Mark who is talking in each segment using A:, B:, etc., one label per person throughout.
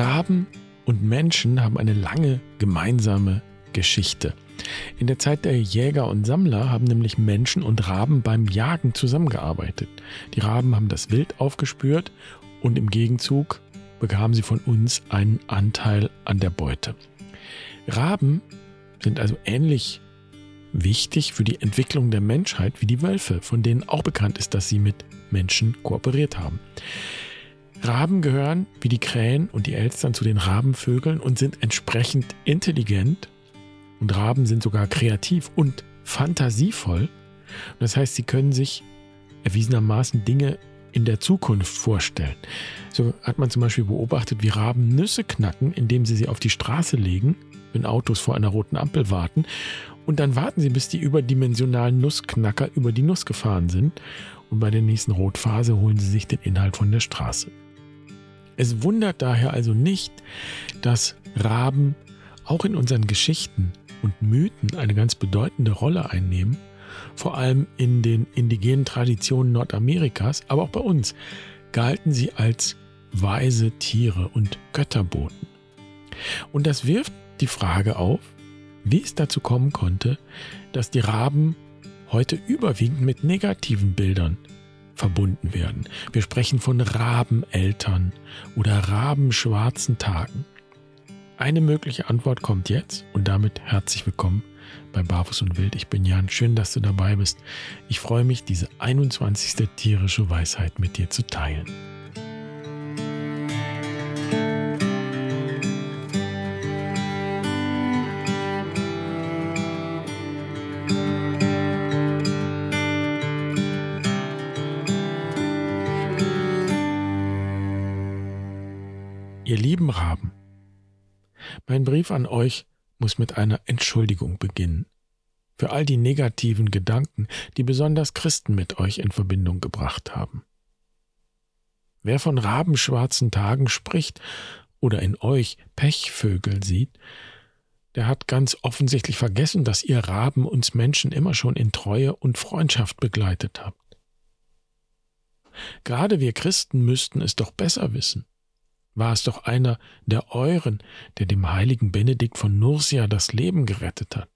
A: Raben und Menschen haben eine lange gemeinsame Geschichte. In der Zeit der Jäger und Sammler haben nämlich Menschen und Raben beim Jagen zusammengearbeitet. Die Raben haben das Wild aufgespürt und im Gegenzug bekamen sie von uns einen Anteil an der Beute. Raben sind also ähnlich wichtig für die Entwicklung der Menschheit wie die Wölfe, von denen auch bekannt ist, dass sie mit Menschen kooperiert haben. Raben gehören wie die Krähen und die Elstern zu den Rabenvögeln und sind entsprechend intelligent. Und Raben sind sogar kreativ und fantasievoll. Das heißt, sie können sich erwiesenermaßen Dinge in der Zukunft vorstellen. So hat man zum Beispiel beobachtet, wie Raben Nüsse knacken, indem sie sie auf die Straße legen, wenn Autos vor einer roten Ampel warten. Und dann warten sie, bis die überdimensionalen Nussknacker über die Nuss gefahren sind. Und bei der nächsten Rotphase holen sie sich den Inhalt von der Straße. Es wundert daher also nicht, dass Raben auch in unseren Geschichten und Mythen eine ganz bedeutende Rolle einnehmen, vor allem in den indigenen Traditionen Nordamerikas, aber auch bei uns galten sie als weise Tiere und Götterboten. Und das wirft die Frage auf, wie es dazu kommen konnte, dass die Raben heute überwiegend mit negativen Bildern verbunden werden. Wir sprechen von Rabeneltern oder rabenschwarzen Tagen. Eine mögliche Antwort kommt jetzt und damit herzlich willkommen bei Barfuß und Wild. Ich bin Jan, schön, dass du dabei bist. Ich freue mich, diese 21. tierische Weisheit mit dir zu teilen. Ihr lieben Raben, mein Brief an euch muss mit einer Entschuldigung beginnen. Für all die negativen Gedanken, die besonders Christen mit euch in Verbindung gebracht haben. Wer von rabenschwarzen Tagen spricht oder in euch Pechvögel sieht, der hat ganz offensichtlich vergessen, dass ihr Raben uns Menschen immer schon in Treue und Freundschaft begleitet habt. Gerade wir Christen müssten es doch besser wissen war es doch einer der euren, der dem heiligen Benedikt von Nursia das Leben gerettet hat.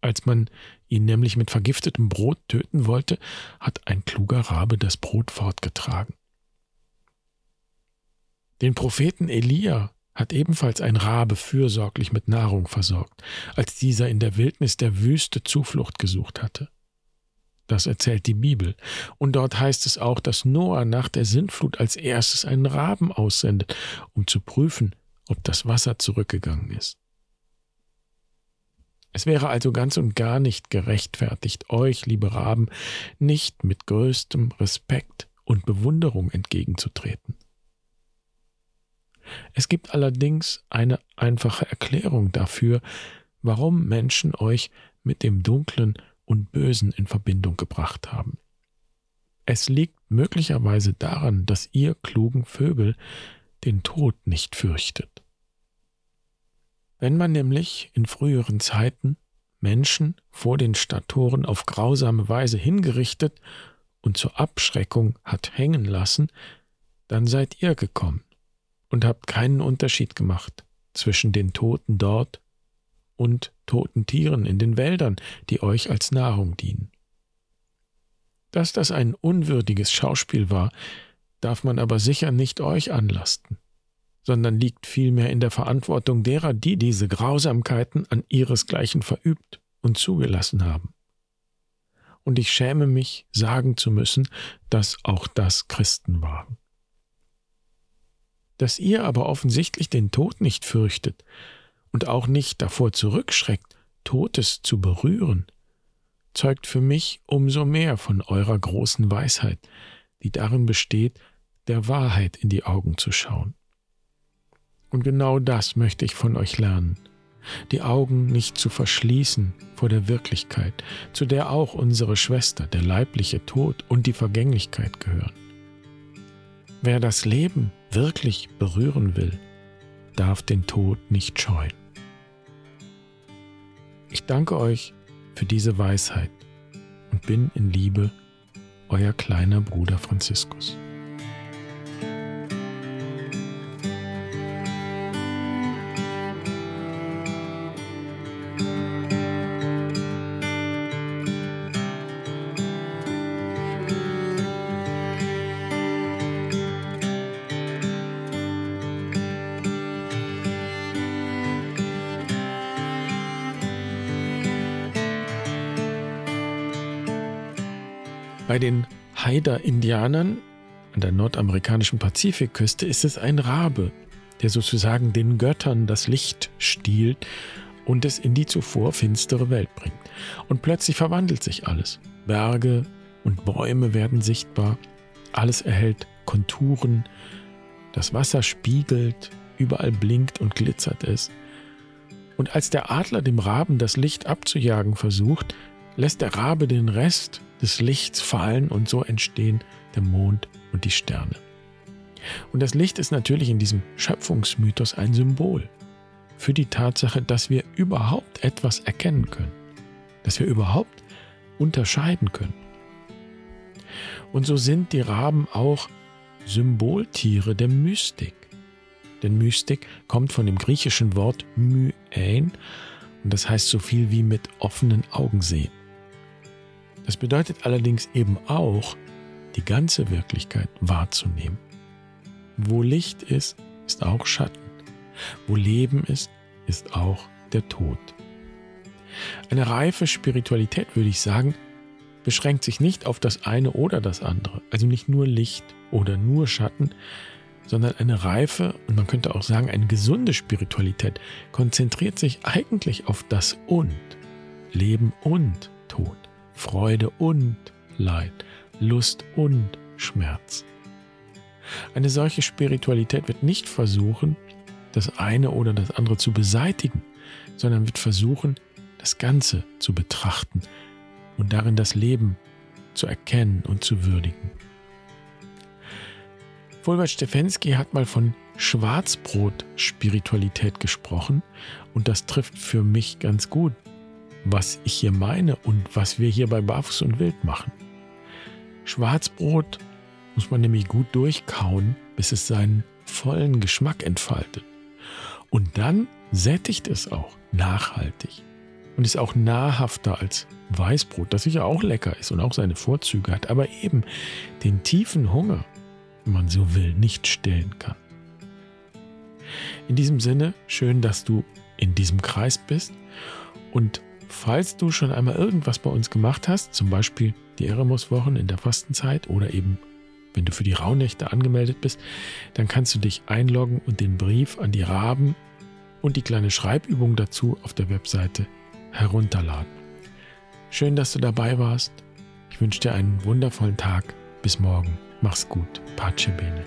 A: Als man ihn nämlich mit vergiftetem Brot töten wollte, hat ein kluger Rabe das Brot fortgetragen. Den Propheten Elia hat ebenfalls ein Rabe fürsorglich mit Nahrung versorgt, als dieser in der Wildnis der Wüste Zuflucht gesucht hatte. Das erzählt die Bibel. Und dort heißt es auch, dass Noah nach der Sintflut als erstes einen Raben aussendet, um zu prüfen, ob das Wasser zurückgegangen ist. Es wäre also ganz und gar nicht gerechtfertigt, euch, liebe Raben, nicht mit größtem Respekt und Bewunderung entgegenzutreten. Es gibt allerdings eine einfache Erklärung dafür, warum Menschen euch mit dem dunklen und Bösen in Verbindung gebracht haben. Es liegt möglicherweise daran, dass ihr klugen Vögel den Tod nicht fürchtet. Wenn man nämlich in früheren Zeiten Menschen vor den Stadttoren auf grausame Weise hingerichtet und zur Abschreckung hat hängen lassen, dann seid ihr gekommen und habt keinen Unterschied gemacht zwischen den Toten dort und toten Tieren in den Wäldern, die euch als Nahrung dienen. Dass das ein unwürdiges Schauspiel war, darf man aber sicher nicht euch anlasten, sondern liegt vielmehr in der Verantwortung derer, die diese Grausamkeiten an ihresgleichen verübt und zugelassen haben. Und ich schäme mich, sagen zu müssen, dass auch das Christen waren. Dass ihr aber offensichtlich den Tod nicht fürchtet, und auch nicht davor zurückschreckt, Totes zu berühren, zeugt für mich umso mehr von eurer großen Weisheit, die darin besteht, der Wahrheit in die Augen zu schauen. Und genau das möchte ich von euch lernen, die Augen nicht zu verschließen vor der Wirklichkeit, zu der auch unsere Schwester, der leibliche Tod und die Vergänglichkeit gehören. Wer das Leben wirklich berühren will, darf den Tod nicht scheuen. Ich danke euch für diese Weisheit und bin in Liebe euer kleiner Bruder Franziskus. Bei den Haida-Indianern an der nordamerikanischen Pazifikküste ist es ein Rabe, der sozusagen den Göttern das Licht stiehlt und es in die zuvor finstere Welt bringt. Und plötzlich verwandelt sich alles. Berge und Bäume werden sichtbar, alles erhält Konturen, das Wasser spiegelt, überall blinkt und glitzert es. Und als der Adler dem Raben das Licht abzujagen versucht, lässt der Rabe den Rest des Lichts fallen und so entstehen der Mond und die Sterne. Und das Licht ist natürlich in diesem Schöpfungsmythos ein Symbol für die Tatsache, dass wir überhaupt etwas erkennen können, dass wir überhaupt unterscheiden können. Und so sind die Raben auch Symboltiere der Mystik. Denn Mystik kommt von dem griechischen Wort myein und das heißt so viel wie mit offenen Augen sehen. Das bedeutet allerdings eben auch, die ganze Wirklichkeit wahrzunehmen. Wo Licht ist, ist auch Schatten. Wo Leben ist, ist auch der Tod. Eine reife Spiritualität, würde ich sagen, beschränkt sich nicht auf das eine oder das andere, also nicht nur Licht oder nur Schatten, sondern eine reife und man könnte auch sagen eine gesunde Spiritualität konzentriert sich eigentlich auf das Und, Leben und Tod, Freude und Leid, Lust und Schmerz. Eine solche Spiritualität wird nicht versuchen, das eine oder das andere zu beseitigen, sondern wird versuchen, das Ganze zu betrachten und darin das Leben zu erkennen und zu würdigen. Fulbert Stefensky hat mal von Schwarzbrot-Spiritualität gesprochen und das trifft für mich ganz gut, was ich hier meine und was wir hier bei Barfuß und Wild machen. Schwarzbrot muss man nämlich gut durchkauen, bis es seinen vollen Geschmack entfaltet. Und dann sättigt es auch nachhaltig und ist auch nahrhafter als Weißbrot, das sicher auch lecker ist und auch seine Vorzüge hat, aber eben den tiefen Hunger, wenn man so will, nicht stillen kann. In diesem Sinne, schön, dass du in diesem Kreis bist und falls du schon einmal irgendwas bei uns gemacht hast, zum Beispiel die Eremos-Wochen in der Fastenzeit oder eben wenn du für die Rauhnächte angemeldet bist, dann kannst du dich einloggen und den Brief an die Raben und die kleine Schreibübung dazu auf der Webseite herunterladen. Schön, dass du dabei warst. Ich wünsche dir einen wundervollen Tag. Bis morgen. Mach's gut. Pace bene.